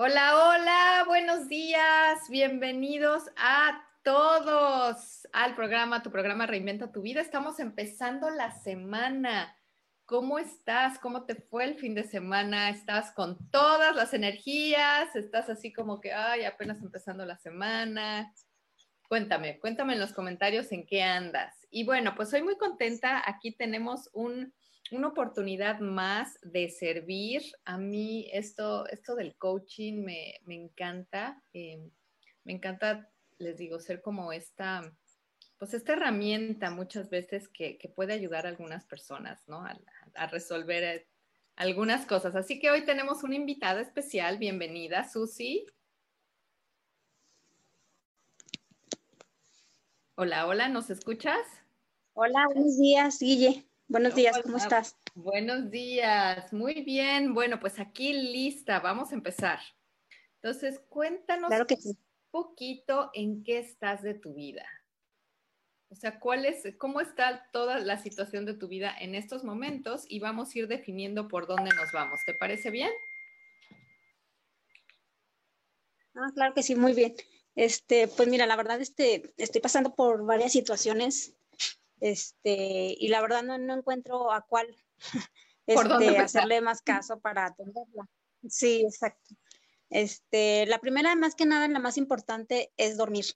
Hola, hola, buenos días, bienvenidos a todos al programa, tu programa Reinventa tu vida. Estamos empezando la semana. ¿Cómo estás? ¿Cómo te fue el fin de semana? ¿Estás con todas las energías? ¿Estás así como que, ay, apenas empezando la semana? Cuéntame, cuéntame en los comentarios en qué andas. Y bueno, pues soy muy contenta. Aquí tenemos un una oportunidad más de servir. A mí esto, esto del coaching me, encanta. Eh, me encanta, les digo, ser como esta, pues esta herramienta muchas veces que, puede ayudar a algunas personas, ¿no? A, resolver eh, algunas cosas. Así que hoy tenemos una invitada especial. Bienvenida, Susi. Hola, hola, ¿nos escuchas? Hola, buenos días, Guille. Buenos días, ¿cómo estás? Buenos días, muy bien. Bueno, pues aquí lista, vamos a empezar. Entonces, cuéntanos un poquito en qué estás de tu vida. O sea, ¿cuál es, cómo está toda la situación de tu vida en estos momentos? Y vamos a ir definiendo por dónde nos vamos. ¿Te parece bien? Ah, claro que sí, muy bien. Este, pues mira, la verdad, este, estoy pasando por varias situaciones este, y la verdad no, encuentro a cuál este, hacerle más caso para atenderla. Sí, exacto. Este, la primera, más que nada, la más importante es dormir.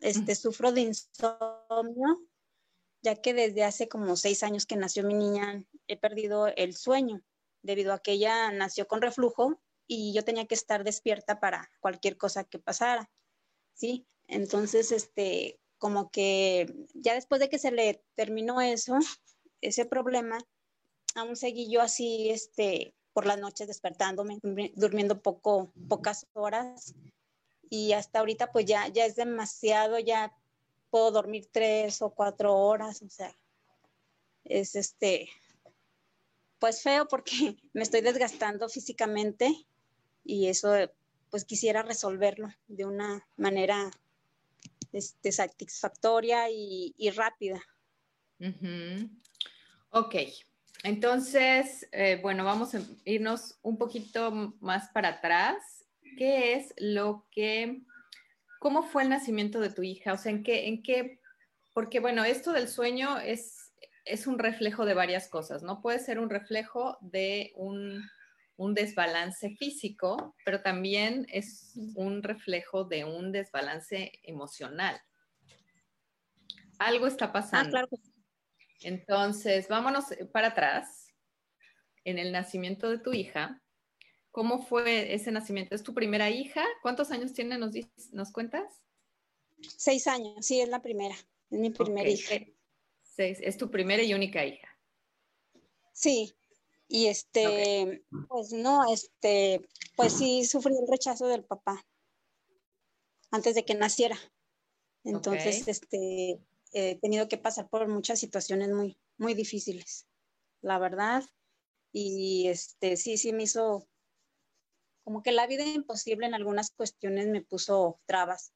Este, sufro de insomnio, ya que desde hace como seis años que nació mi niña he perdido el sueño, debido a que ella nació con reflujo y yo tenía que estar despierta para cualquier cosa que pasara. Sí, entonces, este, como que ya después de que se le terminó eso, ese problema, aún seguí yo así, este, por las noches despertándome, durmiendo poco, pocas horas. Y hasta ahorita pues ya, ya es demasiado, ya puedo dormir tres o cuatro horas, o sea, es este, pues feo porque me estoy desgastando físicamente y eso pues quisiera resolverlo de una manera este, satisfactoria y, rápida. Ok, entonces, eh, bueno, vamos a irnos un poquito más para atrás. ¿Qué es lo que, cómo fue el nacimiento de tu hija? O sea, ¿en qué, en qué, porque bueno, esto del sueño es, es un reflejo de varias cosas, ¿no? Puede ser un reflejo de un un desbalance físico, pero también es un reflejo de un desbalance emocional. Algo está pasando. Ah, Entonces, vámonos para atrás en el nacimiento de tu hija. ¿Cómo fue ese nacimiento? ¿Es tu primera hija? ¿Cuántos años tiene? ¿Nos, nos cuentas? Seis años, sí, es la primera. Es mi primera hija. Seis. Es tu primera y única hija. Sí, y este, pues no, este, pues sí sufrí el rechazo del papá antes de que naciera. Entonces, este, he tenido que pasar por muchas situaciones muy, muy difíciles, la verdad. Y este, sí, sí me hizo como que la vida imposible en algunas cuestiones me puso trabas.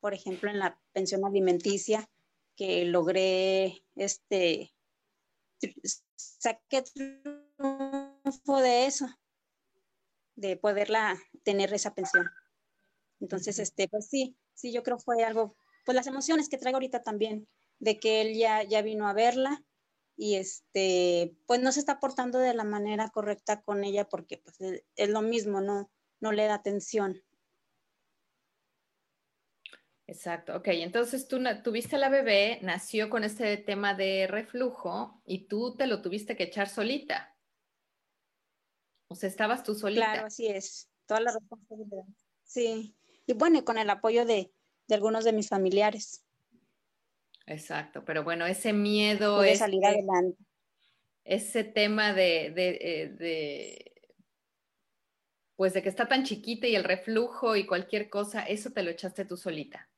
Por ejemplo, en la pensión alimenticia, que logré, este, saqué triunfo de eso, de poderla tener esa pensión. Entonces, este, pues sí, sí, yo creo fue algo, pues las emociones que traigo ahorita también, de que él ya, ya vino a verla y este, pues no se está portando de la manera correcta con ella porque pues es, lo mismo, no, no le da atención. Exacto, ok. Entonces tú tuviste la bebé, nació con este tema de reflujo y tú te lo tuviste que echar solita. O sea, estabas tú solita. Claro, así es. Toda la responsabilidad. Sí. Y bueno, y con el apoyo de, algunos de mis familiares. Exacto, pero bueno, ese miedo es salir adelante. Ese tema de, de, eh, de, pues de que está tan chiquita y el reflujo y cualquier cosa, eso te lo echaste tú solita.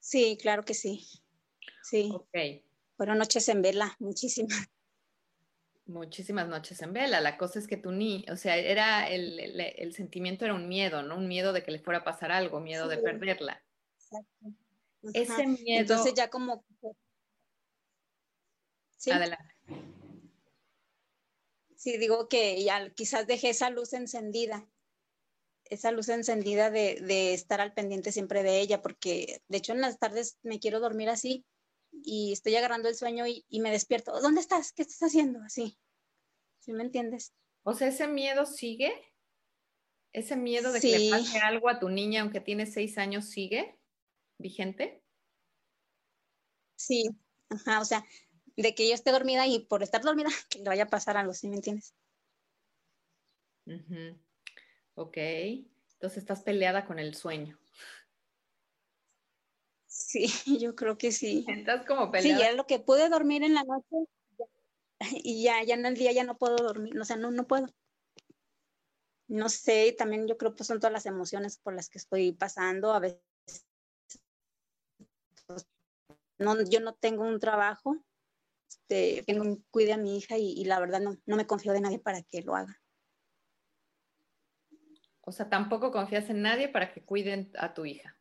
Sí, claro que sí. Sí. Ok. Fueron noches en vela, muchísimas. Muchísimas noches en vela. La cosa es que tú ni, o sea, era el, sentimiento era un miedo, ¿no? Un miedo de que le fuera a pasar algo, miedo de perderla. Exacto. Ese miedo. Entonces ya como. Sí. Adelante. Sí, digo que ya quizás dejé esa luz encendida, esa luz encendida de, estar al pendiente siempre de ella, porque de hecho en las tardes me quiero dormir así y estoy agarrando el sueño y, me despierto. ¿Dónde estás? ¿Qué estás haciendo? Así. ¿Sí me entiendes? O sea, ese miedo sigue. Ese miedo de que le pase algo a tu niña, aunque tiene seis años, sigue vigente. Sí, ajá, o sea, de que yo esté dormida y por estar dormida que le vaya a pasar algo, ¿sí me entiendes? Ok, entonces estás peleada con el sueño. Sí, yo creo que sí. Estás como peleada. Sí, ya lo que pude dormir en la noche y ya, ya en el día ya no puedo dormir, o sea, no, no puedo. No sé, también yo creo que son todas las emociones por las que estoy pasando. A veces no, yo no tengo un trabajo este, cuide a mi hija y, la verdad no, no me confío de nadie para que lo haga. O sea, tampoco confías en nadie para que cuiden a tu hija.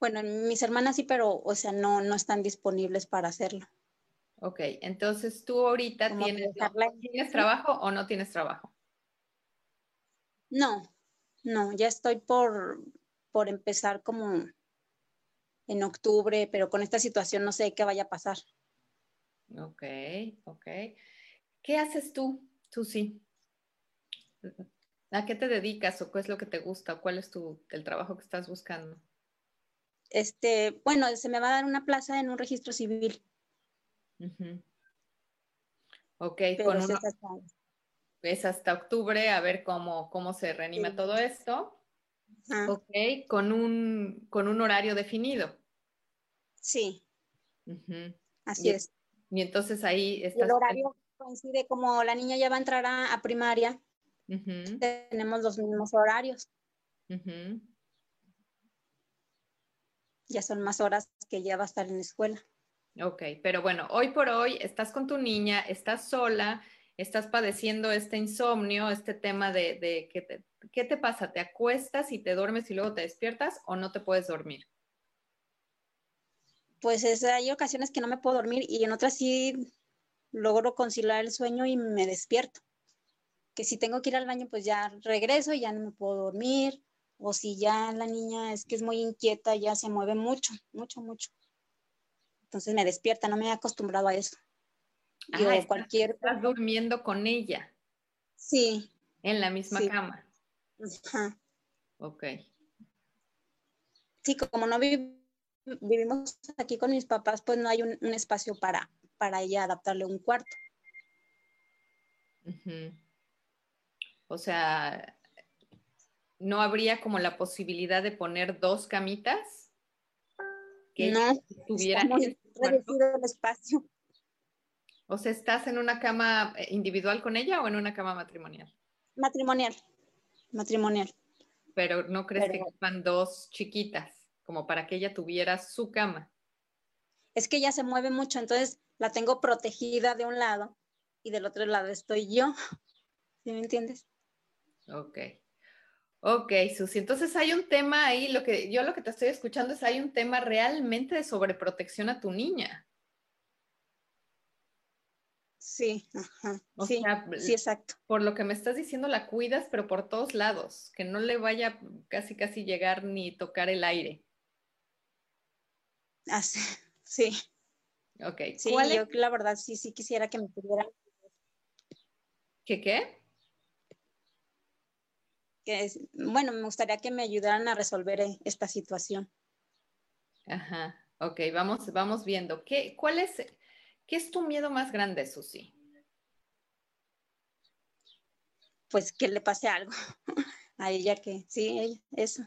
Bueno, mis hermanas sí, pero, o sea, no, no están disponibles para hacerlo. Ok, entonces tú ahorita tienes, tienes trabajo o no tienes trabajo. No, no, ya estoy por, por empezar como en octubre, pero con esta situación no sé qué vaya a pasar. Ok, ok. ¿Qué haces tú, Susi? ¿A qué te dedicas o qué es lo que te gusta? ¿Cuál es tu, el trabajo que estás buscando? Este, bueno, se me va a dar una plaza en un registro civil. Ok, con es, hasta, octubre a ver cómo, cómo se reanima todo esto. Ok, con un, con un horario definido. Sí. Así es. Y entonces ahí está. El horario coincide como la niña ya va a entrar a, primaria. Tenemos los mismos horarios. Ya son más horas que ya va a estar en la escuela. Ok, pero bueno, hoy por hoy estás con tu niña, estás sola, estás padeciendo este insomnio, este tema de, de que te, ¿qué te pasa? ¿Te acuestas y te duermes y luego te despiertas o no te puedes dormir? pues es, hay ocasiones que no me puedo dormir y en otras sí logro conciliar el sueño y me despierto. Que si tengo que ir al baño, pues ya regreso y ya no me puedo dormir. O si ya la niña es que es muy inquieta, ya se mueve mucho, mucho, mucho. Entonces me despierta, no me he acostumbrado a eso. Ah, estás, cualquier... estás durmiendo con ella. Sí. En la misma cama. Ajá. Ok. Sí, como no vivimos aquí con mis papás, pues no hay un, espacio para, para ella adaptarle un cuarto. O sea, ¿no habría como la posibilidad de poner dos camitas? Que no, tuvieran reducido el espacio. O sea, ¿estás en una cama eh, individual con ella o en una cama matrimonial? Matrimonial, matrimonial. Pero ¿no crees que van dos chiquitas? como para que ella tuviera su cama. Es que ella se mueve mucho, entonces la tengo protegida de un lado y del otro lado estoy yo. ¿Sí me entiendes? Ok. Ok, Susi. Entonces hay un tema ahí, lo que yo lo que te estoy escuchando es hay un tema realmente de sobreprotección a tu niña. Sí, ajá. sí, sí, exacto. Por lo que me estás diciendo, la cuidas, pero por todos lados, que no le vaya casi casi llegar ni tocar el aire. sí. Ok. Sí, yo la verdad sí, sí quisiera que me pudieran. ¿Qué qué? Que bueno, me gustaría que me ayudaran a resolver eh, esta situación. Ajá, ok, vamos, vamos viendo. ¿Qué, cuál es, qué es tu miedo más grande, Susi? pues que le pase algo a ella que, sí, ella, eso.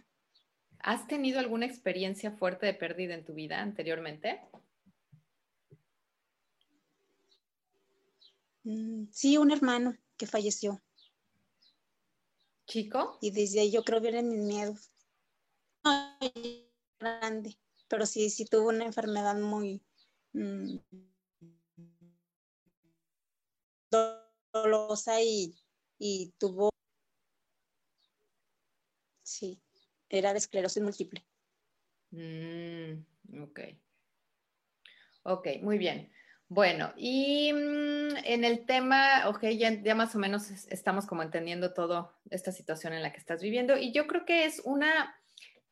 ¿Has tenido alguna experiencia fuerte de pérdida en tu vida anteriormente? Mm, sí, un hermano que falleció. ¿Chico? Y desde ahí yo creo que vienen mis miedos. No, grande, pero sí, sí tuvo una enfermedad muy mm, dolorosa y, y tuvo, sí, era de esclerosis múltiple. Mm, ok. Ok, muy bien. Bueno, y mm, en el tema, ok, ya, ya, más o menos estamos como entendiendo toda esta situación en la que estás viviendo y yo creo que es una,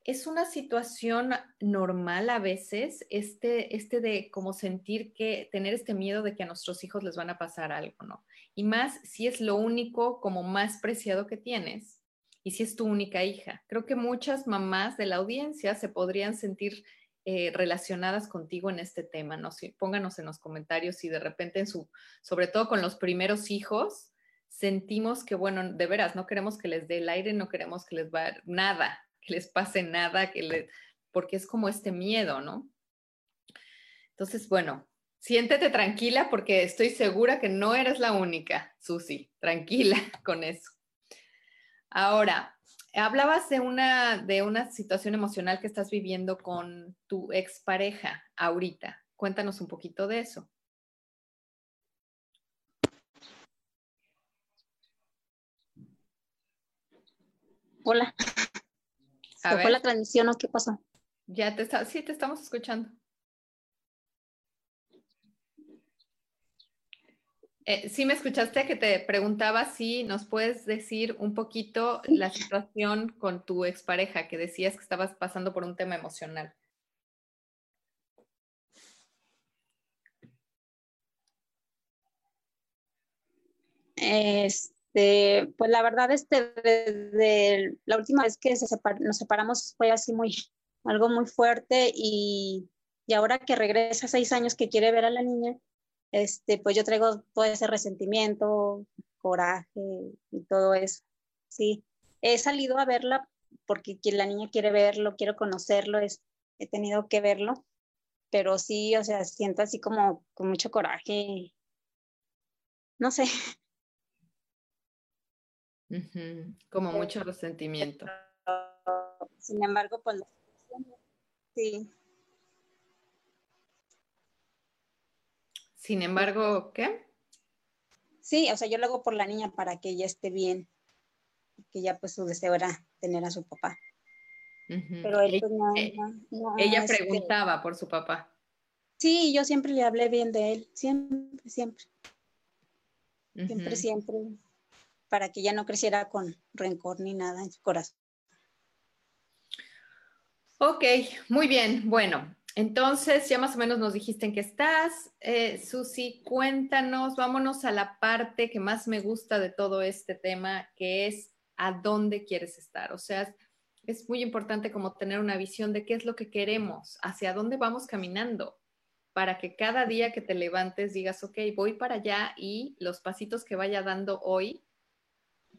es una situación normal a veces, este, este de como sentir que, tener este miedo de que a nuestros hijos les van a pasar algo, ¿no? Y más si es lo único como más preciado que tienes y si es tu única hija. Creo que muchas mamás de la audiencia se podrían sentir eh, relacionadas contigo en este tema, ¿no? pónganos en los comentarios si de repente en su, sobre todo con los primeros hijos, sentimos que, bueno, de veras, no queremos que les dé el aire, no queremos que les va nada, que les pase nada, que le, porque es como este miedo, ¿no? Entonces, bueno, siéntete tranquila porque estoy segura que no eres la única, Susi, tranquila con eso. Ahora, hablabas de una, de una situación emocional que estás viviendo con tu expareja ahorita. Cuéntanos un poquito de eso. Hola. ¿Se fue la transmisión o qué pasó? Ya te está, sí, te estamos escuchando. Eh, sí me escuchaste que te preguntaba si nos puedes decir un poquito la situación con tu expareja, que decías que estabas pasando por un tema emocional. Este, pues la verdad, este, desde la última vez que nos separamos fue así muy, algo muy fuerte y, y ahora que regresa seis años que quiere ver a la niña, este, pues yo traigo todo ese resentimiento, coraje y todo eso. Sí, he salido a verla porque la niña quiere verlo, quiero conocerlo, es, he tenido que verlo, pero sí, o sea, siento así como con mucho coraje. No sé. Como mucho resentimiento. Sin embargo, pues sí. Sin embargo, ¿qué? Sí, o sea, yo lo hago por la niña para que ella esté bien, que ya pues su deseo era tener a su papá. Pero él pues no, eh, ella este preguntaba por su papá. Sí, yo siempre le hablé bien de él, siempre, siempre. Siempre, siempre, para que ya no creciera con rencor ni nada en su corazón. Ok, muy bien. Bueno, entonces, ya más o menos nos dijiste en qué estás. Eh, Susi, cuéntanos, vámonos a la parte que más me gusta de todo este tema, que es a dónde quieres estar. O sea, es muy importante como tener una visión de qué es lo que queremos, hacia dónde vamos caminando, para que cada día que te levantes digas, ok, voy para allá y los pasitos que vaya dando hoy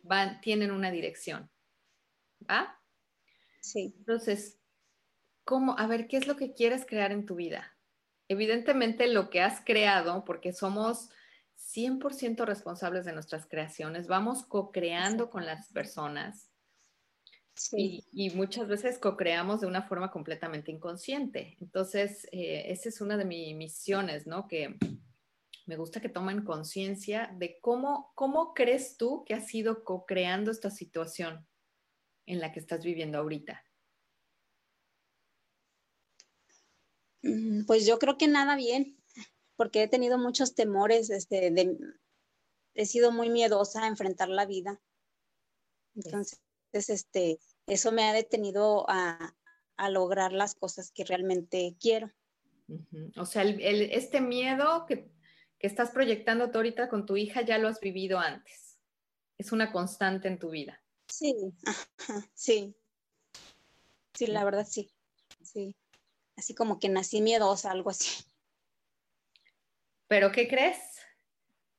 van, tienen una dirección. ¿Va? Sí. Entonces, cómo, a ver, ¿qué es lo que quieres crear en tu vida? Evidentemente lo que has creado, porque somos 100% responsables de nuestras creaciones, vamos co-creando con las personas. Sí. Y, muchas veces co-creamos de una forma completamente inconsciente. Entonces, eh, esa es una de mis misiones, ¿no? Que me gusta que tomen conciencia de cómo, cómo crees tú que has ido co-creando esta situación en la que estás viviendo ahorita. Pues yo creo que nada bien, porque he tenido muchos temores, este, he sido muy miedosa a enfrentar la vida. Entonces, este, eso me ha detenido a, lograr las cosas que realmente quiero. O sea, este miedo que, estás proyectando tú ahorita con tu hija ya lo has vivido antes. Es una constante en tu vida. Sí, sí. Sí, la verdad sí. Sí así como que nací miedosa, algo así. ¿Pero qué crees?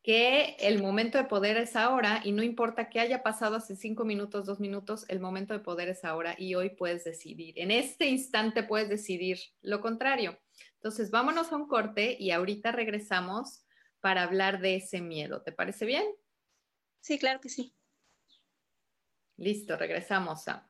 que el momento de poder es ahora y no importa qué haya pasado hace cinco minutos, dos minutos, el momento de poder es ahora y hoy puedes decidir. En este instante puedes decidir lo contrario. Entonces, vámonos a un corte y ahorita regresamos para hablar de ese miedo. ¿Te parece bien? Sí, claro que sí. Listo, regresamos a...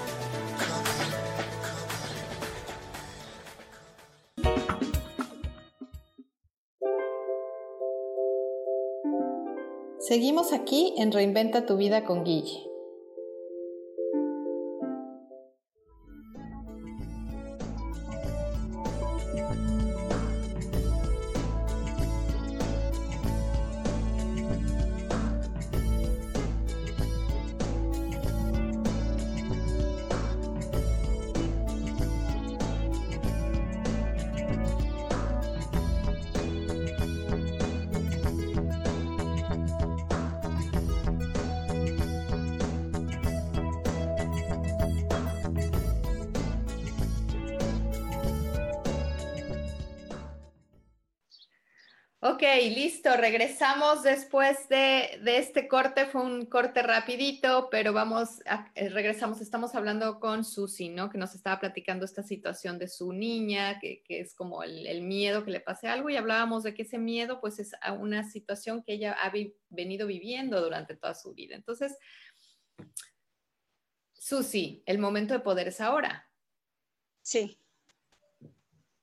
Seguimos aquí en Reinventa tu vida con Guille. Ok, listo. Regresamos después de, este corte. Fue un corte rapidito, pero vamos, eh, regresamos. Estamos hablando con Susi, ¿no? Que nos estaba platicando esta situación de su niña, que, es como el, miedo que le pase algo. Y hablábamos de que ese miedo, pues, es una situación que ella ha venido viviendo durante toda su vida. Entonces, Susi, el momento de poder es ahora. Sí.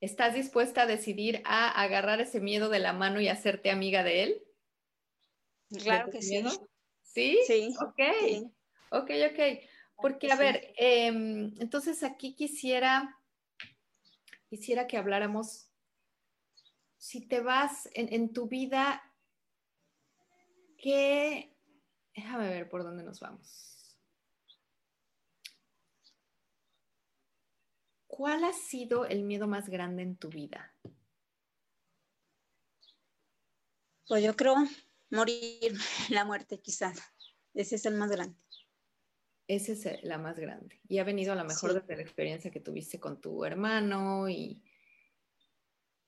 ¿Estás dispuesta a decidir a agarrar ese miedo de la mano y hacerte amiga de él? Claro que sí. ¿Sí? Sí. Ok. Ok, ok. Porque, a ver, em, entonces aquí quisiera, quisiera que habláramos, si te vas en, en tu vida, ¿qué? Déjame ver por dónde nos vamos. ¿Cuál ha sido el miedo más grande en tu vida? Pues yo creo morir, la muerte quizás. Ese es el más grande. Esa es la más grande. Y ha venido a lo mejor desde la experiencia que tuviste con tu hermano y...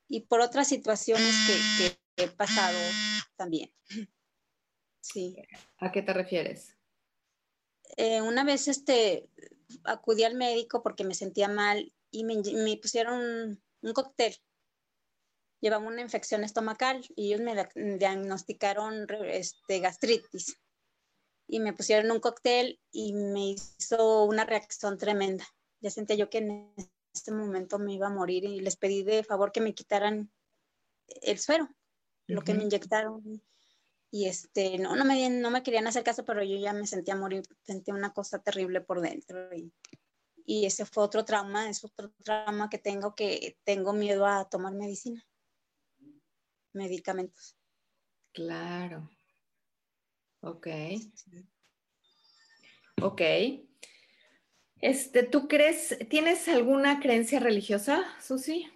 Y por otras situaciones que, he pasado también. Sí. ¿A qué te refieres? Eh, una vez este, acudí al médico porque me sentía mal y me, pusieron un, cóctel. Llevaba una infección estomacal y ellos me diagnosticaron este, gastritis. Y me pusieron un cóctel y me hizo una reacción tremenda. Ya sentía yo que en este momento me iba a morir y les pedí de favor que me quitaran el suero, lo que me inyectaron. Y este, no, no me, no me querían hacer caso, pero yo ya me sentía morir, sentía una cosa terrible por dentro. Y, y ese fue otro trauma, es otro trauma que tengo, que tengo miedo a tomar medicina, medicamentos. Claro. Ok. Ok. Este, ¿tú crees, tienes alguna creencia religiosa, Susi?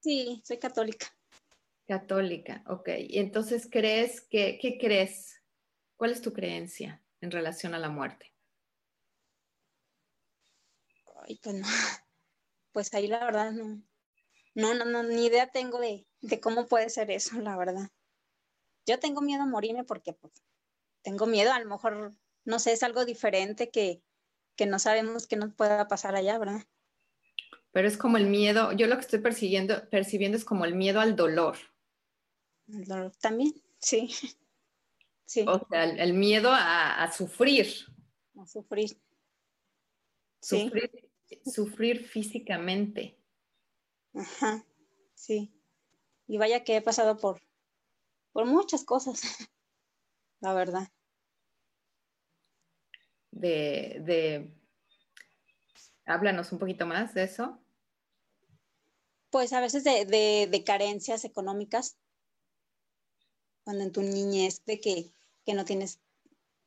Sí, soy católica. Católica, ok. Y entonces, ¿crees que, qué crees? ¿Cuál es tu creencia en relación a la muerte? Ay, pues no. Pues ahí la verdad no. No, no, no, ni idea tengo de, de cómo puede ser eso, la verdad. Yo tengo miedo a morirme porque pues, tengo miedo, a lo mejor, no sé, es algo diferente que, que no sabemos que nos pueda pasar allá, ¿verdad? Pero es como el miedo, yo lo que estoy percibiendo, percibiendo es como el miedo al dolor. El dolor también, sí. sí. O sea, el, miedo a, sufrir. A sufrir. Sufrir, sufrir físicamente. Ajá, sí. Y vaya que he pasado por, por muchas cosas, la verdad de, Háblanos un poquito más de eso. Pues a veces de, carencias económicas, cuando en tu niñez de que, no tienes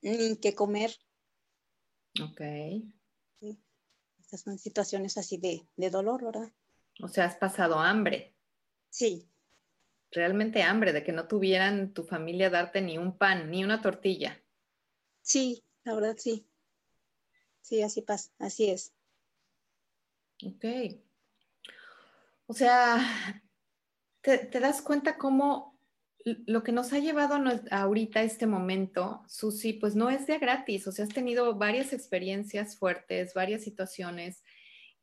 ni que comer. Ok. Son situaciones así de, de dolor, ¿verdad? O sea, has pasado hambre. Sí. Realmente hambre, de que no tuvieran tu familia darte ni un pan, ni una tortilla. Sí, la verdad sí. Sí, así pasa, así es. Ok. O sea, te, das cuenta cómo lo que nos ha llevado a ahorita este momento, Susi, pues no es de gratis. O sea, has tenido varias experiencias fuertes, varias situaciones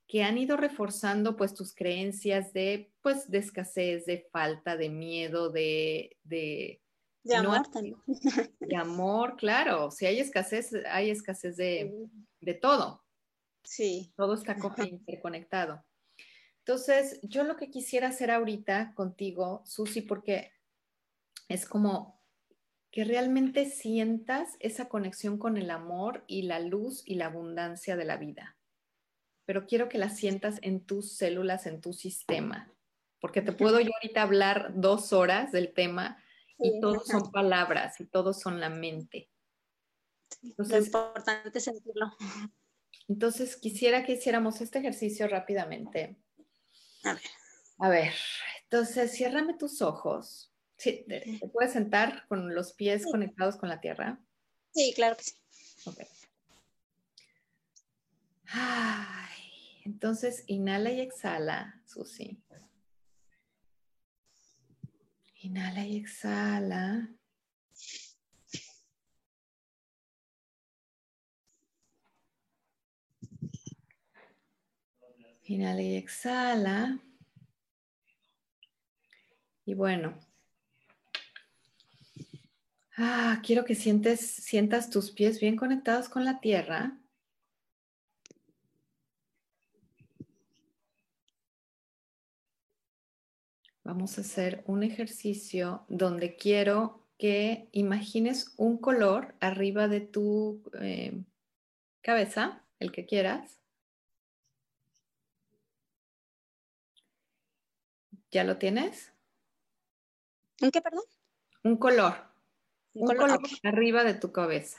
que han ido reforzando pues tus creencias de pues de escasez, de falta, de miedo, de, de de amor también. De amor, claro. Si hay escasez, hay escasez de, de todo. Sí. Todo está interconectado. Entonces, yo lo que quisiera hacer ahorita contigo, Susi, porque es como que realmente sientas esa conexión con el amor y la luz y la abundancia de la vida. Pero quiero que la sientas en tus células, en tu sistema, porque te puedo yo ahorita hablar dos horas del tema y todos son palabras y todos son la mente. Entonces, es importante sentirlo. Entonces, quisiera que hiciéramos este ejercicio rápidamente. A ver. A ver, entonces, ciérrame tus ojos. ¿Te, puedes sentar con los pies conectados con la tierra? Sí, claro que sí. Ok. Ay, entonces, inhala y exhala, Susi. Inhala y exhala. Inhala y exhala. Y bueno, ah, quiero que sientes, sientas tus pies bien conectados con la tierra. Vamos a hacer un ejercicio donde quiero que imagines un color arriba de tu eh, cabeza, el que quieras. ¿Ya lo tienes? ¿Un qué, perdón? Un color. Un, color, arriba de tu cabeza.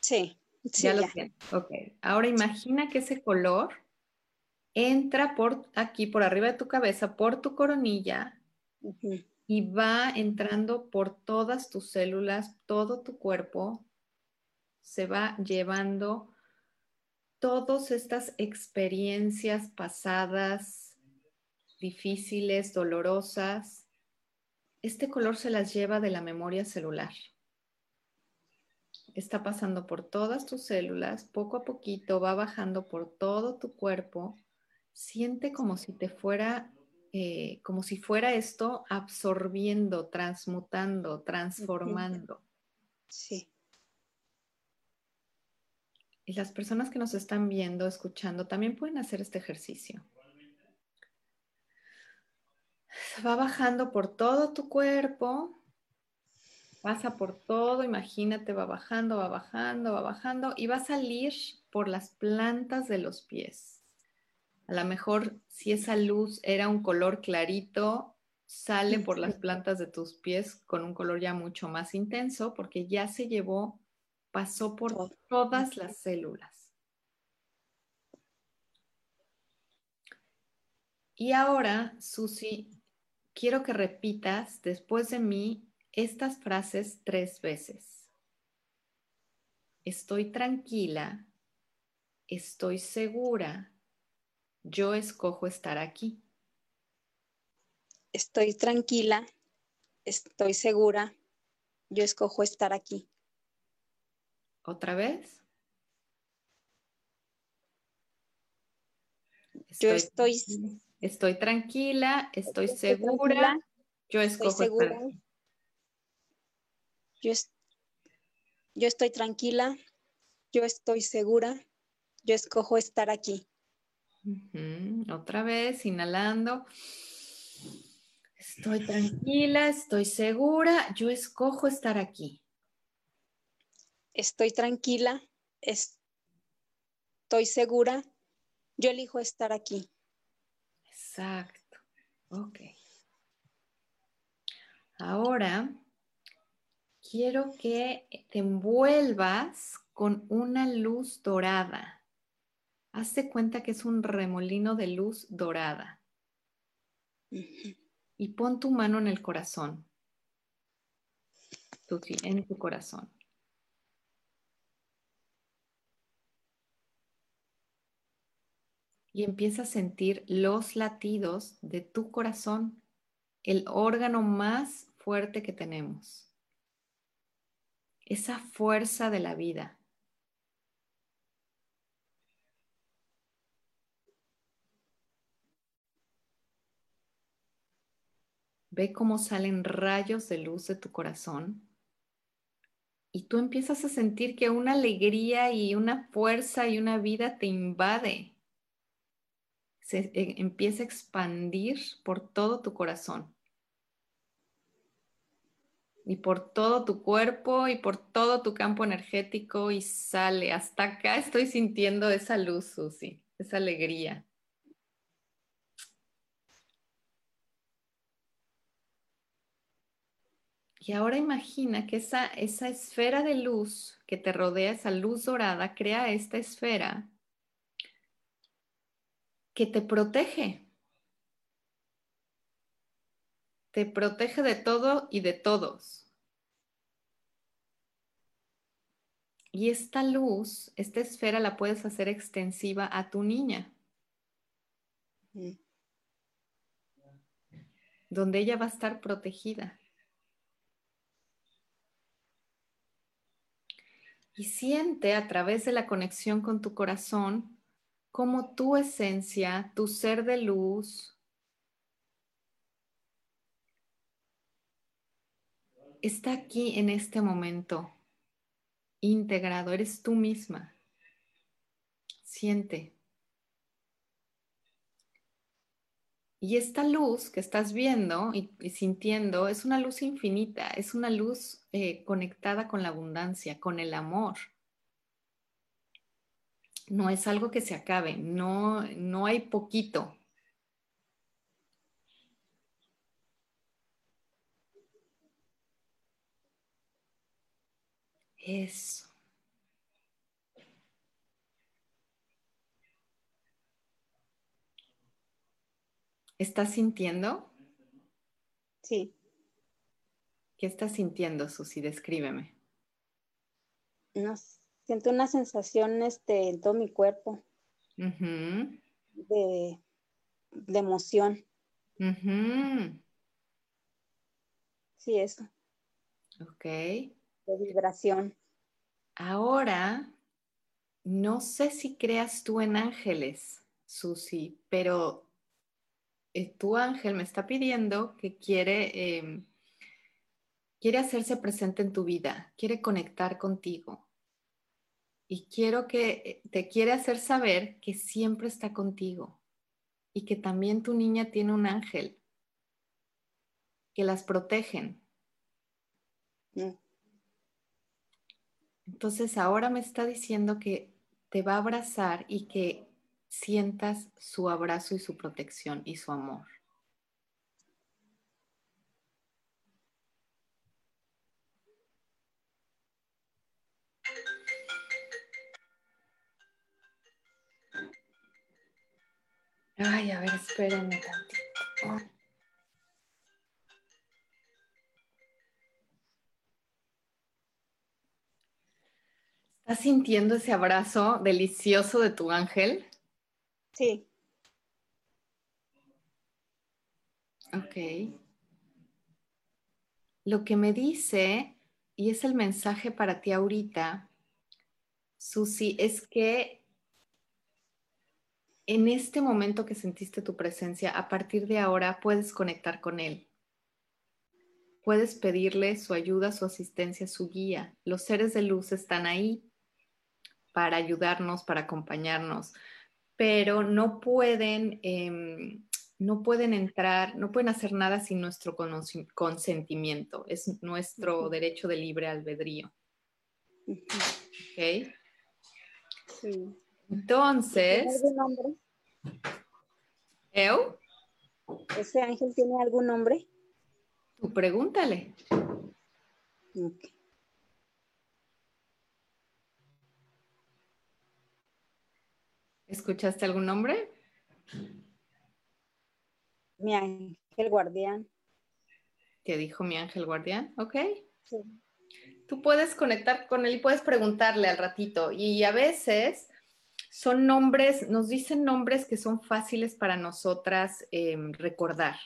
Sí. ya lo tienes. Ok. Ahora imagina que ese color entra por aquí, por arriba de tu cabeza, por tu coronilla y va entrando por todas tus células, todo tu cuerpo, se va llevando todas estas experiencias pasadas, difíciles, dolorosas. Este color se las lleva de la memoria celular. Está pasando por todas tus células, poco a poquito va bajando por todo tu cuerpo siente como si te fuera, eh, como si fuera esto absorbiendo, transmutando, transformando. Sí. Y las personas que nos están viendo, escuchando, también pueden hacer este ejercicio. Va bajando por todo tu cuerpo, pasa por todo, imagínate, va bajando, va bajando, va bajando y va a salir por las plantas de los pies. A lo mejor si esa luz era un color clarito, sale por las plantas de tus pies con un color ya mucho más intenso porque ya se llevó, pasó por todas las células. Y ahora, Susi, quiero que repitas después de mí estas frases tres veces. Estoy tranquila, estoy segura, yo escojo estar aquí. Estoy tranquila, estoy segura, yo escojo estar aquí. ¿Otra vez? yo estoy, estoy tranquila, estoy, segura, yo escojo estar aquí. Yo, yo estoy tranquila, yo estoy segura, yo escojo estar aquí. Otra vez, inhalando. Estoy tranquila, estoy segura, yo escojo estar aquí. Estoy tranquila, estoy segura, yo elijo estar aquí. Exacto. Ok. Ahora quiero que te envuelvas con una luz dorada. Hazte cuenta que es un remolino de luz dorada. Y pon tu mano en el corazón. en tu corazón. Y empieza a sentir los latidos de tu corazón, el órgano más fuerte que tenemos. Esa fuerza de la vida. Ve cómo salen rayos de luz de tu corazón y tú empiezas a sentir que una alegría y una fuerza y una vida te invade. Se eh, empieza a expandir por todo tu corazón y por todo tu cuerpo y por todo tu campo energético y sale. Hasta acá estoy sintiendo esa luz, Susi, esa alegría. Y ahora imagina que esa, esa esfera de luz que te rodea, esa luz dorada, crea esta esfera que te protege. Te protege de todo y de todos. Y esta luz, esta esfera la puedes hacer extensiva a tu niña. Donde ella va a estar protegida. y siente a través de la conexión con tu corazón cómo tu esencia, tu ser de luz, está aquí en este momento, integrado, eres tú misma. Siente. Y esta luz que estás viendo y, sintiendo es una luz infinita, es una luz eh, conectada con la abundancia, con el amor. No es algo que se acabe, no, no hay poquito. Eso. ¿Estás sintiendo? Sí. ¿Qué estás sintiendo, Susi? Descríbeme. No, siento una sensación este, en todo mi cuerpo de, emoción. Sí, eso. Ok. De vibración. Ahora, no sé si creas tú en ángeles, Susi, pero eh, tu ángel me está pidiendo que quiere, em, quiere hacerse presente en tu vida, quiere conectar contigo. Y quiero que eh, te quiere hacer saber que siempre está contigo y que también tu niña tiene un ángel que las protegen. Mm. Entonces ahora me está diciendo que te va a abrazar y que sientas su abrazo y su protección y su amor. Ay, a ver, espérenme tantito. ¿Estás sintiendo ese abrazo delicioso de tu ángel? Sí. Ok. Lo que me dice, y es el mensaje para ti ahorita, Susi, es que en este momento que sentiste tu presencia, a partir de ahora puedes conectar con Él. Puedes pedirle su ayuda, su asistencia, su guía. Los seres de luz están ahí para ayudarnos, para acompañarnos, pero no pueden, em, no pueden entrar, no pueden hacer nada sin nuestro consentimiento. Es nuestro derecho de libre albedrío. ¿Ok? Sí. Entonces. algún nombre? ¿Eu? ¿Ese ángel tiene algún nombre? Tú pregúntale. ¿Escuchaste algún nombre? Mi ángel guardián. ¿Qué dijo mi ángel guardián? Ok. Sí. Tú puedes conectar con él y puedes preguntarle al ratito. Y a veces son nombres, nos dicen nombres que son fáciles para nosotras em, recordar.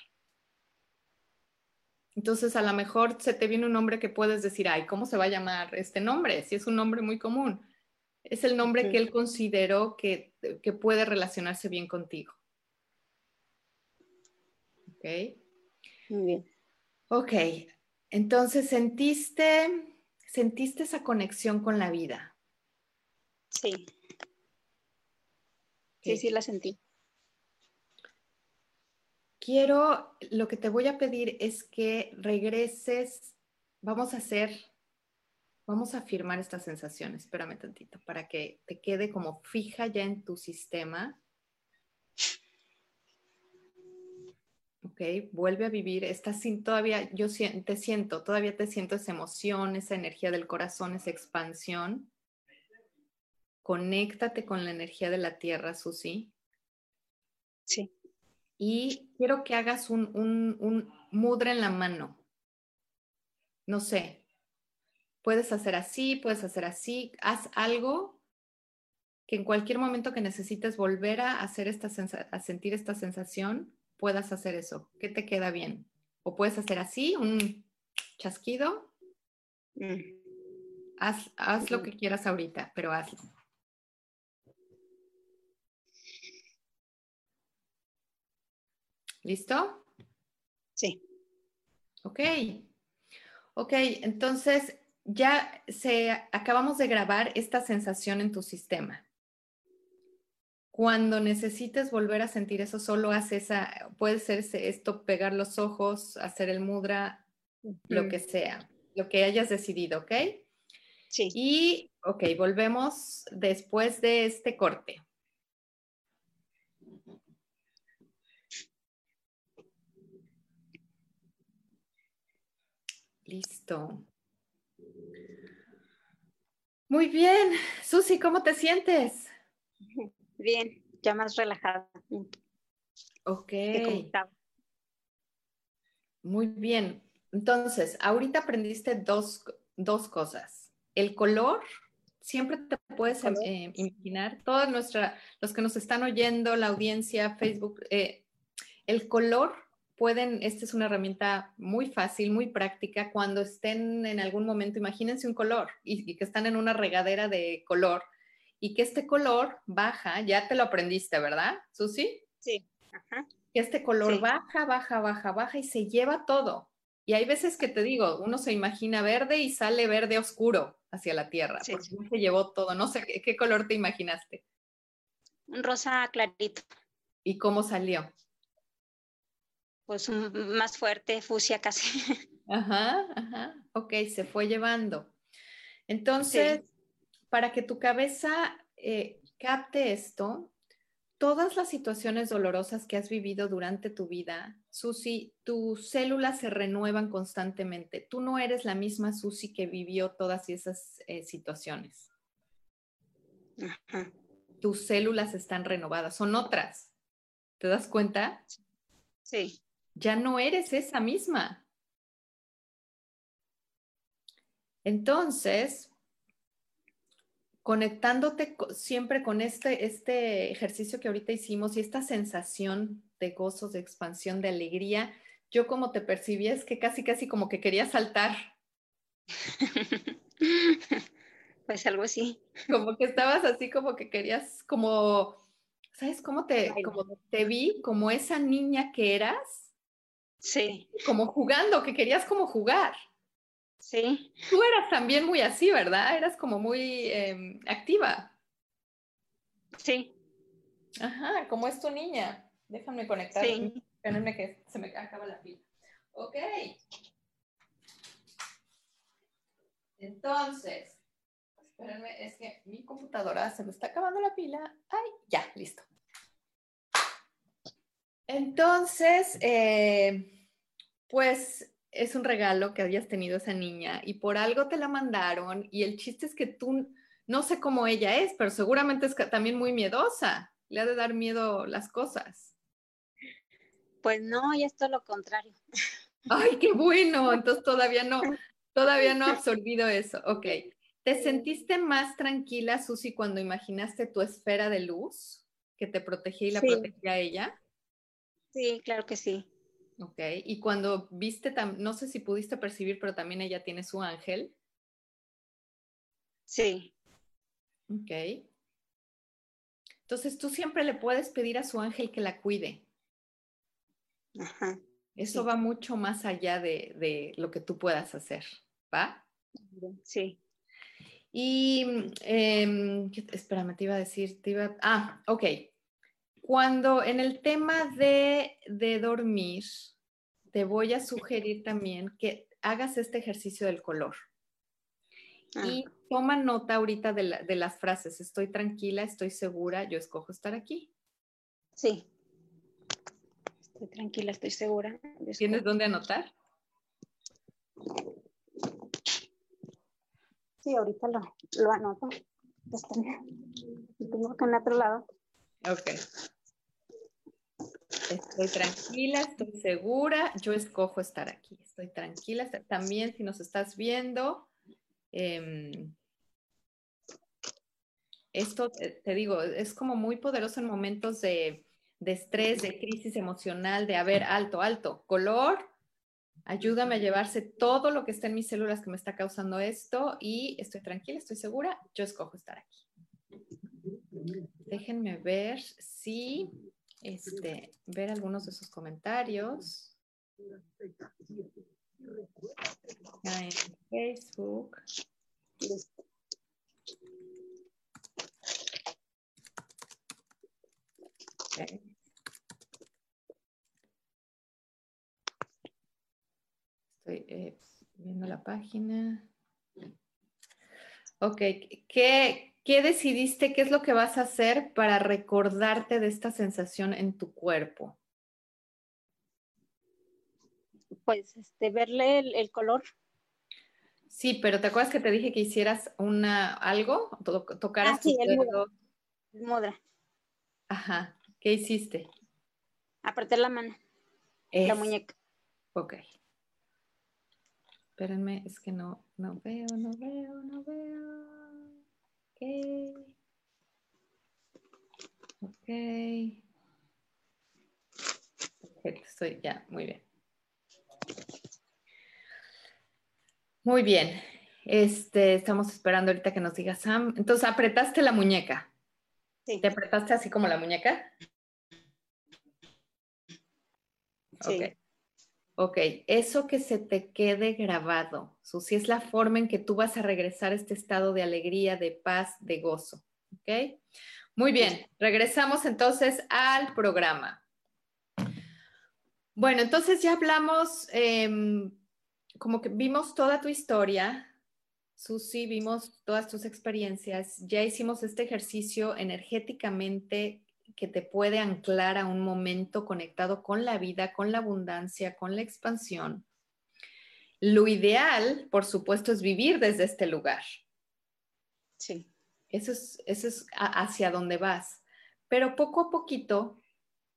Entonces, a lo mejor se te viene un nombre que puedes decir, ay, ¿cómo se va a llamar este nombre? Si es un nombre muy común. Es el nombre que él consideró que, que, puede relacionarse bien contigo. ¿Ok? Muy bien. Ok, entonces sentiste, sentiste esa conexión con la vida. Sí. Sí, sí, la sentí. Quiero, lo que te voy a pedir es que regreses, vamos a hacer, vamos a afirmar esta sensación, espérame tantito, para que te quede como fija ya en tu sistema. Ok, vuelve a vivir, estás sin todavía, yo te siento, todavía te siento esa emoción, esa energía del corazón, esa expansión. Conéctate con la energía de la tierra, Susi. Sí. Y quiero que hagas un, un, mudra en la mano. No sé. Puedes hacer así, puedes hacer así. Haz algo que en cualquier momento que necesites volver a hacer esta a sentir esta sensación, puedas hacer eso. ¿Qué te queda bien? O puedes hacer así, un chasquido. Mm. Haz, haz lo que quieras ahorita, pero hazlo. ¿Listo? Sí. Ok. Ok, entonces ya se acabamos de grabar esta sensación en tu sistema. Cuando necesites volver a sentir eso, solo haz esa, puede ser esto, pegar los ojos, hacer el mudra, lo que sea, lo que hayas decidido, ¿ok? Sí. Y, ok, volvemos después de este corte. Listo. Muy bien. Susi, ¿cómo te sientes? Bien, ya más relajada. Ok. Muy bien. Entonces, ahorita aprendiste dos, cosas. El color, siempre te puedes eh, imaginar, todos los que nos están oyendo, la audiencia, Facebook, eh, el color pueden, esta es una herramienta muy fácil, muy práctica, cuando estén en algún momento, imagínense un color y, que están en una regadera de color y que este color baja, ya te lo aprendiste, ¿verdad, Susi? Sí. Ajá. Que este color baja, baja, baja, baja y se lleva todo. Y hay veces que te digo, uno se imagina verde y sale verde oscuro hacia la tierra, porque se llevó todo. No sé, ¿qué color te imaginaste? Un rosa clarito. ¿Y cómo salió? Pues más fuerte, fusia casi. Ajá, ajá. Ok, se fue llevando. Entonces, para que tu cabeza eh, capte esto, todas las situaciones dolorosas que has vivido durante tu vida, Susi, tus células se renuevan constantemente. Tú no eres la misma Susi que vivió todas esas eh, situaciones. Tus células están renovadas, son otras. ¿Te das cuenta? Sí. Ya no eres esa misma. Entonces, conectándote siempre con este, este ejercicio que ahorita hicimos y esta sensación de gozo, de expansión, de alegría, yo como te percibí es que casi, casi como que quería saltar. Pues algo así. Como que estabas así como que querías, como, ¿sabes cómo te, como te vi? Como esa niña que eras. Sí. Como jugando, que querías como jugar. Sí. Tú eras también muy así, ¿verdad? Eras como muy em, activa. Sí. Ajá, como es tu niña. Déjame conectar. Sí. Espérenme que se me acaba la pila. Ok. Entonces, espérenme, es que mi computadora se me está acabando la pila. Ay, ya, listo. Entonces, eh, pues es un regalo que habías tenido esa niña y por algo te la mandaron y el chiste es que tú, no sé cómo ella es, pero seguramente es también muy miedosa, le ha de dar miedo las cosas. Pues no, y es todo lo contrario. Ay, qué bueno, entonces todavía no, todavía no ha absorbido eso. Ok, ¿te sentiste más tranquila, Susi, cuando imaginaste tu esfera de luz que te protegía y la protegía a ella? Sí, claro que sí. Ok, y cuando viste, no sé si pudiste percibir, pero también ella tiene su ángel. Sí. Ok. Entonces tú siempre le puedes pedir a su ángel que la cuide. Ajá. Eso va mucho más allá de, de, lo que tú puedas hacer, ¿va? Sí. Y, eh, espérame, te iba a decir, te iba, ah, ok. Cuando en el tema de, dormir, te voy a sugerir también que hagas este ejercicio del color. Ah. Y toma nota ahorita de, las frases. Estoy tranquila, estoy segura, yo escojo estar aquí. Sí. Estoy tranquila, estoy segura. ¿Tienes dónde anotar? Sí, ahorita lo, lo anoto. Tengo que en otro lado. Ok. Estoy tranquila, estoy segura, yo escojo estar aquí, estoy tranquila. También si nos estás viendo, em, esto te digo, es como muy poderoso en momentos de, de estrés, de crisis emocional, de haber alto, alto, color, ayúdame a llevarse todo lo que está en mis células que me está causando esto y estoy tranquila, estoy segura, yo escojo estar aquí. Déjenme ver si este, ver algunos de sus comentarios. En Facebook. Estoy eh, viendo la página. Ok, ¿qué, ¿qué decidiste? ¿Qué es lo que vas a hacer para recordarte de esta sensación en tu cuerpo? Pues este, verle el, color. Sí, pero ¿te acuerdas que te dije que hicieras una algo? tocaras ah, sí, el mudra. Ajá. ¿Qué hiciste? Apretar la mano. La muñeca. Ok. Espérenme, es que no, no veo, no veo, no veo. Ok. Perfecto, estoy ya, muy bien. Muy bien. Este, estamos esperando ahorita que nos diga Sam. Entonces, apretaste la muñeca. Sí. ¿Te apretaste así como la muñeca? Sí. Ok. Ok, eso que se te quede grabado, Susi, es la forma en que tú vas a regresar a este estado de alegría, de paz, de gozo. Ok, muy bien, regresamos entonces al programa. Bueno, entonces ya hablamos, em, como que vimos toda tu historia, Susi, vimos todas tus experiencias, ya hicimos este ejercicio energéticamente que te puede anclar a un momento conectado con la vida, con la abundancia, con la expansión. Lo ideal, por supuesto, es vivir desde este lugar. Sí. Eso es, eso es hacia donde vas. Pero poco a poquito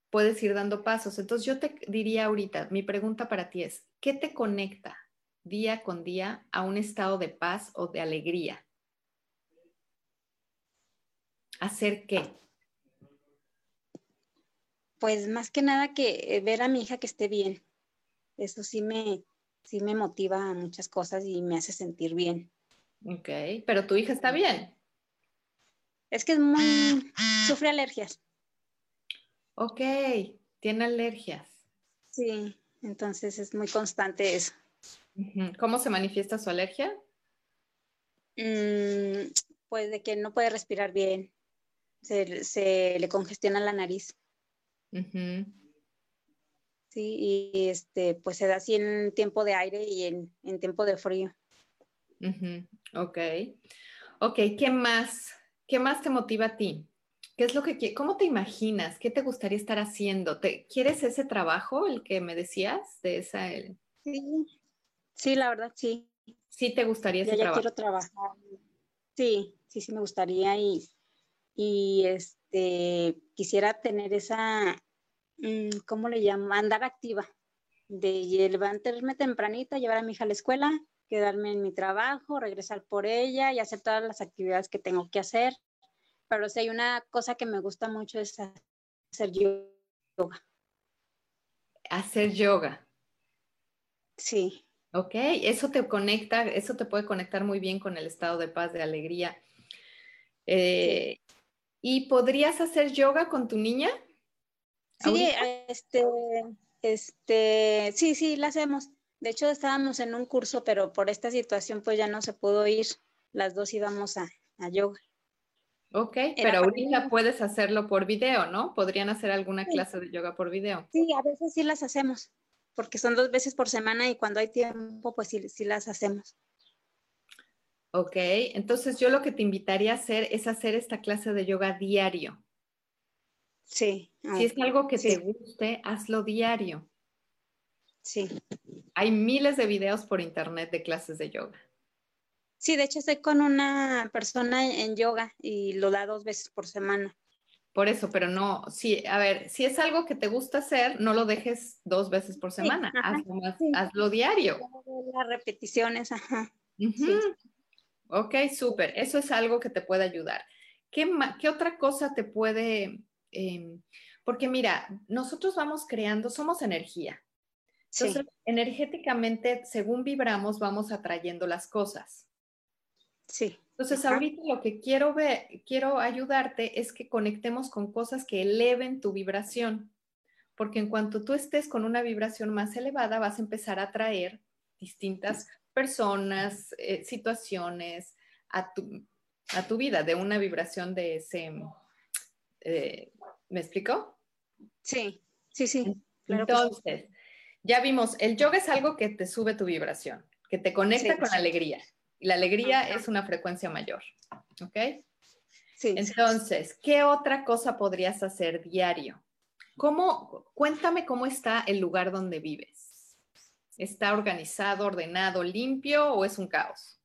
puedes ir dando pasos. Entonces yo te diría ahorita, mi pregunta para ti es, ¿qué te conecta día con día a un estado de paz o de alegría? ¿Hacer qué? Pues más que nada que eh, ver a mi hija que esté bien. Eso sí me, sí me motiva a muchas cosas y me hace sentir bien. Ok, pero tu hija está bien. Es que es muy, sufre alergias. Ok, tiene alergias. Sí, entonces es muy constante eso. ¿Cómo se manifiesta su alergia? Mm, pues de que no puede respirar bien, se le congestiona la nariz. Sí, y este, pues se da así en tiempo de aire y en, tiempo de frío. Ok. Ok, ¿qué más? ¿Qué más te motiva a ti? ¿Qué es lo que cómo te imaginas? ¿Qué te gustaría estar haciendo? ¿Te, ¿Quieres ese trabajo, el que me decías, de esa? Sí, sí, la verdad, sí. Sí te gustaría ese trabajo. quiero trabajar. Sí, sí, sí me gustaría y, y este este, quisiera tener esa, mm, ¿cómo le llamo? Andar activa, de levantarme tempranito, llevar a mi hija a la escuela, quedarme en mi trabajo, regresar por ella y hacer todas las actividades que tengo que hacer. Pero si hay una cosa que me gusta mucho es hacer yoga. Hacer yoga. Sí. Ok, eso te conecta, eso te puede conectar muy bien con el estado de paz, de alegría. Eh, ¿Y podrías hacer yoga con tu niña? Sí, este, este, sí, sí, la hacemos. De hecho, estábamos en un curso, pero por esta situación pues ya no se pudo ir. Las dos íbamos a, yoga. Ok, pero ahorita puedes hacerlo por video, ¿no? ¿Podrían hacer alguna clase de yoga por video? Sí, a veces sí las hacemos, porque son dos veces por semana y cuando hay tiempo, pues sí, sí las hacemos. Ok, entonces yo lo que te invitaría a hacer es hacer esta clase de yoga diario. Sí. si es algo que te guste, hazlo diario. Sí. Hay miles de videos por internet de clases de yoga. Sí, de hecho estoy con una persona en yoga y lo da dos veces por semana. Por eso, pero no, sí, a ver, si es algo que te gusta hacer, no lo dejes dos veces por semana, hazlo, hazlo, diario. Las repeticiones, ajá. Ok, súper. Eso es algo que te puede ayudar. ¿Qué, qué otra cosa te puede... Em, porque mira, nosotros vamos creando, somos energía. Entonces, energéticamente, según vibramos, vamos atrayendo las cosas. Sí. Entonces, ahorita lo que quiero ver, quiero ayudarte es que conectemos con cosas que eleven tu vibración. Porque en cuanto tú estés con una vibración más elevada, vas a empezar a atraer distintas personas, eh, situaciones a tu, a tu vida de una vibración de ese... Eh, ¿Me explico? Sí, sí, sí. Entonces, ya vimos, el yoga es algo que te sube tu vibración, que te conecta con la alegría. Y la alegría es una frecuencia mayor. ¿Ok? Sí. Entonces, ¿qué otra cosa podrías hacer diario? ¿Cómo, cuéntame cómo está el lugar donde vives. ¿Está organizado, ordenado, limpio o es un caos?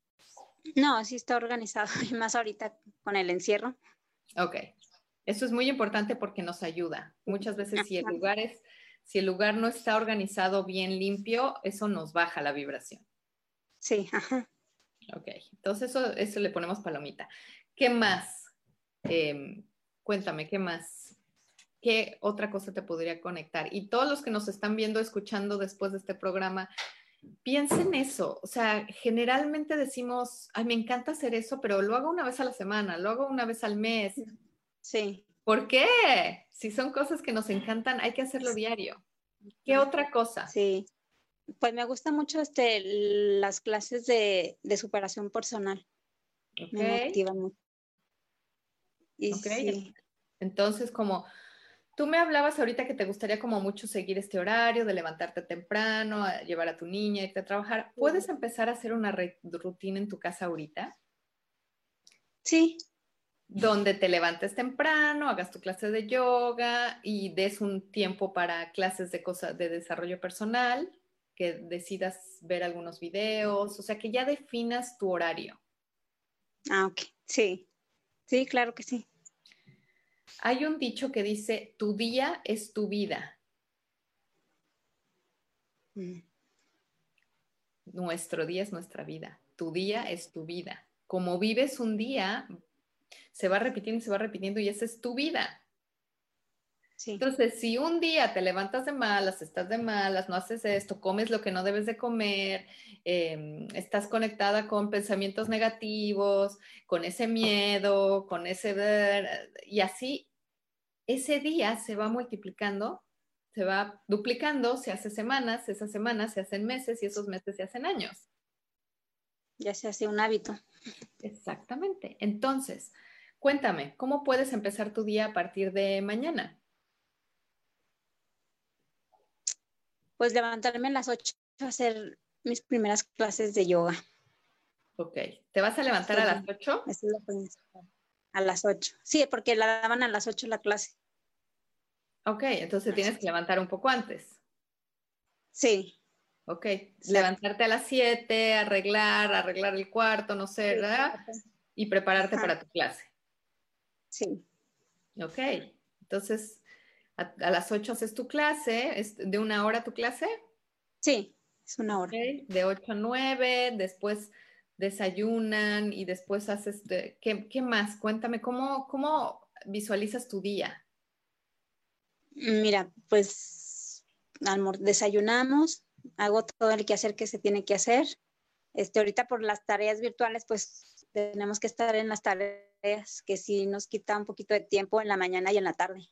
No, sí está organizado y más ahorita con el encierro. Ok. Eso es muy importante porque nos ayuda. Muchas veces si el lugar es, si el lugar no está organizado bien limpio, eso nos baja la vibración. Sí, ajá. Ok, entonces eso, eso le ponemos palomita. ¿Qué más? Em, cuéntame, ¿qué más? ¿Qué otra cosa te podría conectar? Y todos los que nos están viendo, escuchando después de este programa, piensen eso. O sea, generalmente decimos, ay, me encanta hacer eso, pero lo hago una vez a la semana, lo hago una vez al mes. Sí. ¿Por qué? Si son cosas que nos encantan, hay que hacerlo diario. ¿Qué otra cosa? Sí. Pues me gusta mucho este, las clases de, superación personal. Me motivan mucho. Y Entonces, como Tú me hablabas ahorita que te gustaría como mucho seguir este horario de levantarte temprano, llevar a tu niña, irte a trabajar. ¿Puedes empezar a hacer una rutina en tu casa ahorita? Sí. Donde te levantes temprano, hagas tu clase de yoga y des un tiempo para clases de cosas de desarrollo personal, que decidas ver algunos videos, o sea, que ya definas tu horario. Ah, ok. Sí. Sí, claro que sí. Hay un dicho que dice, tu día es tu vida. Mm. Nuestro día es nuestra vida. Tu día es tu vida. Como vives un día, se va repitiendo y se va repitiendo y esa es tu vida. Entonces, si un día te levantas de malas, estás de malas, no haces esto, comes lo que no debes de comer, em, estás conectada con pensamientos negativos, con ese miedo, con ese... Y así, ese día se va multiplicando, se va duplicando, se hace semanas, esas semanas se hacen meses y esos meses se hacen años. Ya se hace un hábito. Exactamente. Entonces, cuéntame, ¿cómo puedes empezar tu día a partir de mañana? Pues levantarme a las 8 a hacer mis primeras clases de yoga. Ok, ¿te vas a levantar a las 8? A las 8. Sí, porque la daban a las 8 la clase. Ok, entonces tienes que levantar un poco antes. Sí. Ok, levantarte a las 7, arreglar, arreglar el cuarto, no sé, ¿verdad? Y prepararte para tu clase. Sí. Ok, entonces a, las 8 haces tu clase, ¿es de una hora tu clase? Sí, es una hora. De 8 a 9, después desayunan y después haces, ¿qué, más? Cuéntame, ¿cómo, ¿cómo visualizas tu día? Mira, pues desayunamos, hago todo el quehacer que se tiene que hacer. Este, ahorita por las tareas virtuales, pues tenemos que estar en las tareas que sí nos quita un poquito de tiempo en la mañana y en la tarde.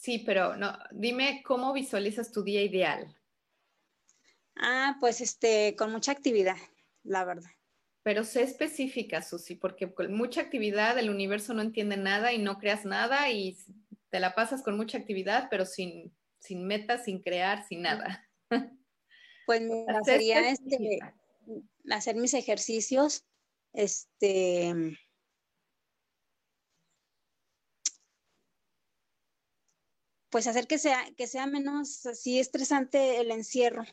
Sí, pero no, dime cómo visualizas tu día ideal. Ah, pues este, con mucha actividad, la verdad. Pero sé específica, Susi, porque con mucha actividad el universo no entiende nada y no creas nada y te la pasas con mucha actividad, pero sin, sin metas, sin crear, sin nada. Pues mira, sería este, hacer mis ejercicios, este, pues hacer que sea, que sea menos así estresante el encierro.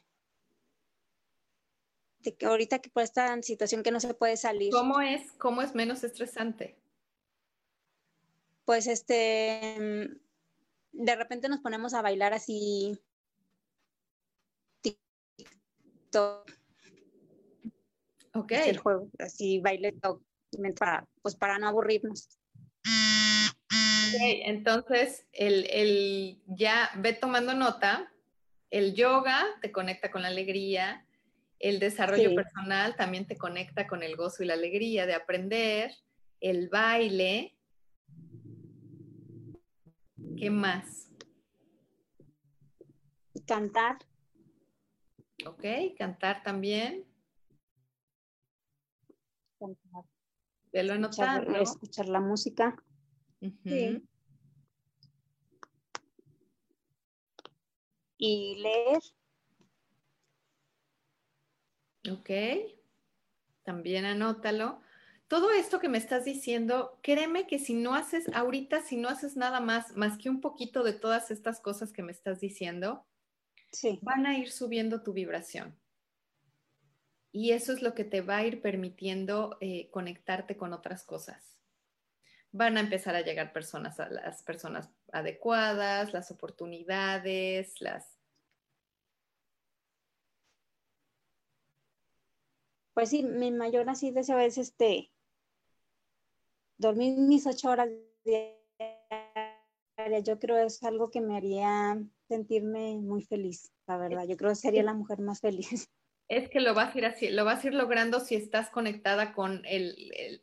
De que ahorita que por esta situación que no se puede salir. ¿Cómo es, cómo es menos estresante? Pues este, de repente nos ponemos a bailar así. TikTok. Ok. El juego, así baile para, pues para no aburrirnos entonces el, ya ve tomando nota, el yoga te conecta con la alegría, el desarrollo personal también te conecta con el gozo y la alegría de aprender, el baile. ¿Qué más? Cantar. Ok, cantar también. Cantar. Velo anotando. escuchar la música. Y leer. Ok. También anótalo. Todo esto que me estás diciendo, créeme que si no haces ahorita, si no haces nada más, más que un poquito de todas estas cosas que me estás diciendo, van a ir subiendo tu vibración. Y eso es lo que te va a ir permitiendo eh, conectarte con otras cosas van a empezar a llegar personas a las personas adecuadas, las oportunidades, las... Pues sí, mi mayor así deseo es este, dormir mis ocho horas diarias. Yo creo es algo que me haría sentirme muy feliz, la verdad. Yo creo que sería la mujer más feliz. Es que lo vas a ir así, lo vas a ir logrando si estás conectada con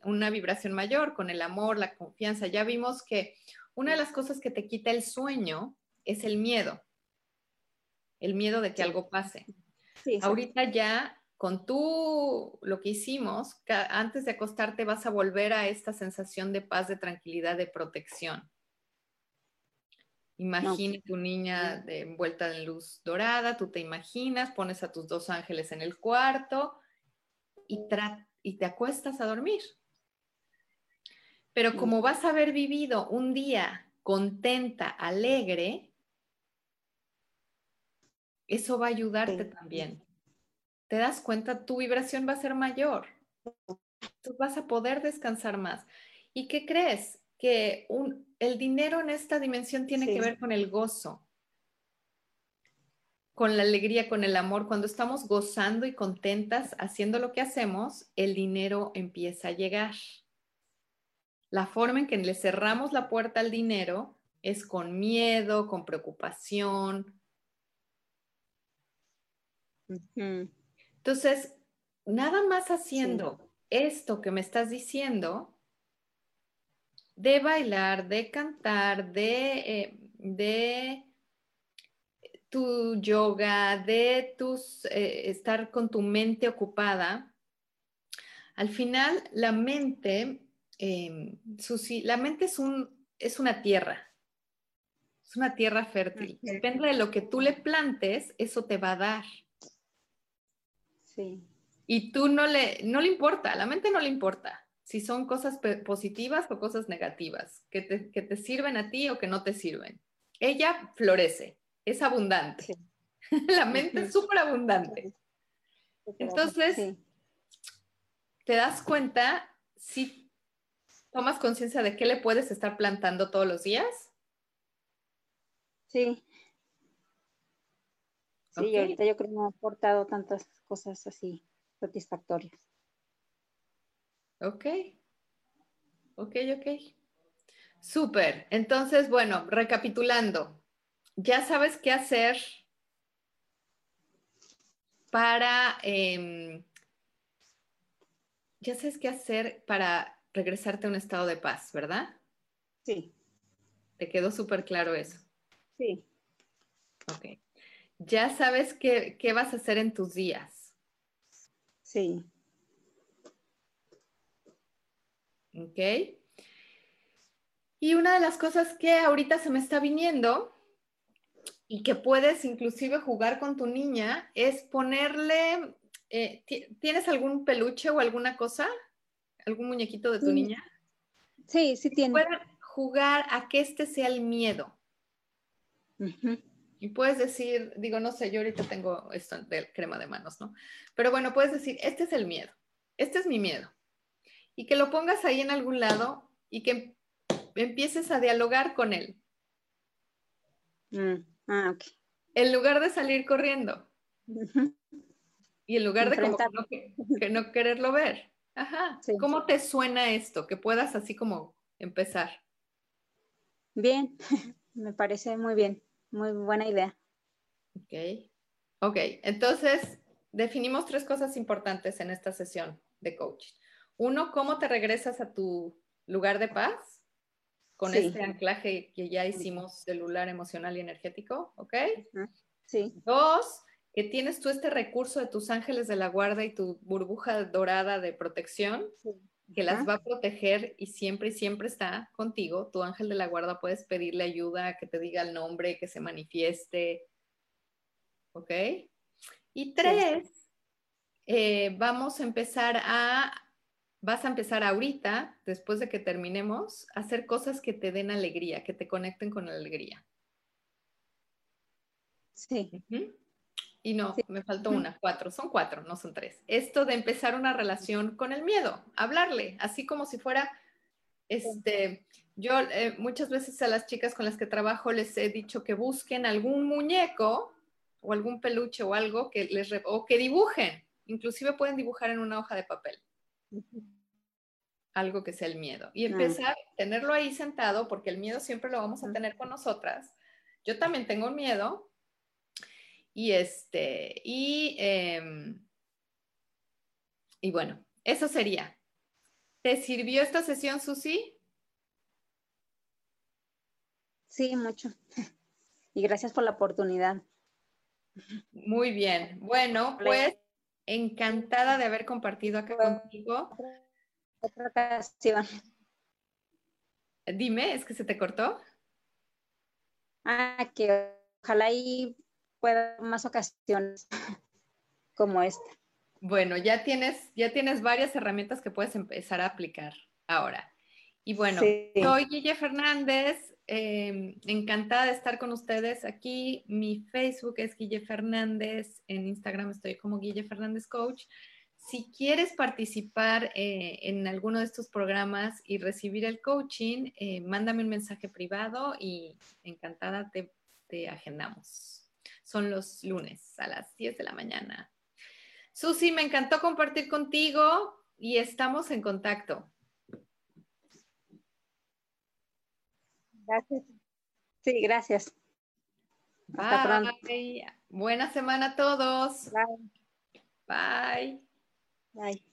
una vibración mayor, con el amor, la confianza. Ya vimos que una de las cosas que te quita el sueño es el miedo, el miedo de que algo pase. Ahorita ya con tú lo que hicimos, antes de acostarte vas a volver a esta sensación de paz, de tranquilidad, de protección. Imagina tu niña de, envuelta en luz dorada, tú te imaginas, pones a tus dos ángeles en el cuarto y, y te acuestas a dormir. Pero como vas a haber vivido un día contenta, alegre, eso va a ayudarte también. ¿Te das cuenta? Tu vibración va a ser mayor. Tú vas a poder descansar más. ¿Y qué crees? Que el dinero en esta dimensión tiene que ver con el gozo, con la alegría, con el amor. Cuando estamos gozando y contentas haciendo lo que hacemos, el dinero empieza a llegar. La forma en que le cerramos la puerta al dinero es con miedo, con preocupación. Entonces, nada más haciendo esto que me estás diciendo, de bailar, de cantar, de, eh, de tu yoga, de tus, eh, estar con tu mente ocupada, al final la mente eh, la mente es, un, es una tierra, es una tierra fértil. Depende de lo que tú le plantes, eso te va a dar. Sí. Y tú no le, no le importa, a la mente no le importa si son cosas positivas o cosas negativas, que te, que te, sirven a ti o que no te sirven. Ella florece, es abundante. la mente es súper abundante. Entonces, te das cuenta si ¿Tomas conciencia de qué le puedes estar plantando todos los días? Sí. Sí, ahorita yo creo que me ha aportado tantas cosas así satisfactorias. Ok. Ok, ok. Súper. Entonces, bueno, recapitulando, ya sabes qué hacer para, em, ya sabes qué hacer para regresarte a un estado de paz, ¿verdad? Sí. ¿Te quedó súper claro eso? Sí. Ok. ¿Ya sabes qué, qué vas a hacer en tus días? Sí. Ok. Y una de las cosas que ahorita se me está viniendo y que puedes inclusive jugar con tu niña es ponerle, eh, ¿tienes algún peluche o alguna cosa? algún muñequito de tu niña? Sí, sí tiene. Pueden jugar a que este sea el miedo. Y puedes decir, digo, no sé, yo ahorita tengo esto de crema de manos, ¿no? Pero bueno, puedes decir, este es el miedo, este es mi miedo. Y que lo pongas ahí en algún lado y que empieces a dialogar con él. Mm, ah. En lugar de salir corriendo. Y en lugar de como que no quererlo ver. Ajá. ¿Cómo te suena esto? Que puedas así como empezar. Bien, me parece muy bien, muy buena idea. Ok. Ok, entonces definimos tres cosas importantes en esta sesión de coaching. Uno, ¿cómo te regresas a tu lugar de paz? Con este anclaje que ya hicimos celular, emocional y energético, ¿ok? Sí. Dos, que tienes tú este recurso de tus ángeles de la guarda y tu burbuja dorada de protección, que las va a proteger y siempre y siempre está contigo. Tu ángel de la guarda puedes pedirle ayuda, que te diga el nombre, que se manifieste. ¿Ok? Y tres, eh, vamos a empezar a, vas a empezar ahorita, después de que terminemos, a hacer cosas que te den alegría, que te conecten con la alegría. Sí. Y no, me faltó una, cuatro, son cuatro, no son tres. Esto de empezar una relación con el miedo, hablarle, así como si fuera, este, yo eh, muchas veces a las chicas con las que trabajo les he dicho que busquen algún muñeco o algún peluche o algo que les, o que dibujen, inclusive pueden dibujar en una hoja de papel. Algo que sea el miedo. Y empezar a tenerlo ahí sentado, porque el miedo siempre lo vamos a tener con nosotras. Yo también tengo miedo, y este, y, em, y bueno, eso sería. ¿Te sirvió esta sesión, Susi? Sí, mucho. Y gracias por la oportunidad. Muy bien. Bueno, pues encantada de haber compartido acá contigo. Otra ocasión. Dime, ¿es que se te cortó? Ah, que ojalá y pueda más ocasiones como esta. Bueno, ya tienes, ya tienes varias herramientas que puedes empezar a aplicar ahora. Y bueno, soy Guille Fernández, em, encantada de estar con ustedes aquí. Mi Facebook es Guille Fernández, en Instagram estoy como Guille Fernández Coach. Si quieres participar eh, en alguno de estos programas y recibir el coaching, eh, mándame un mensaje privado y encantada te, te agendamos. Son los lunes a las 10 de la mañana. Susi, me encantó compartir contigo y estamos en contacto. Gracias. Sí, gracias. Hasta pronto. Buena semana a todos. Bye. Bye. Yo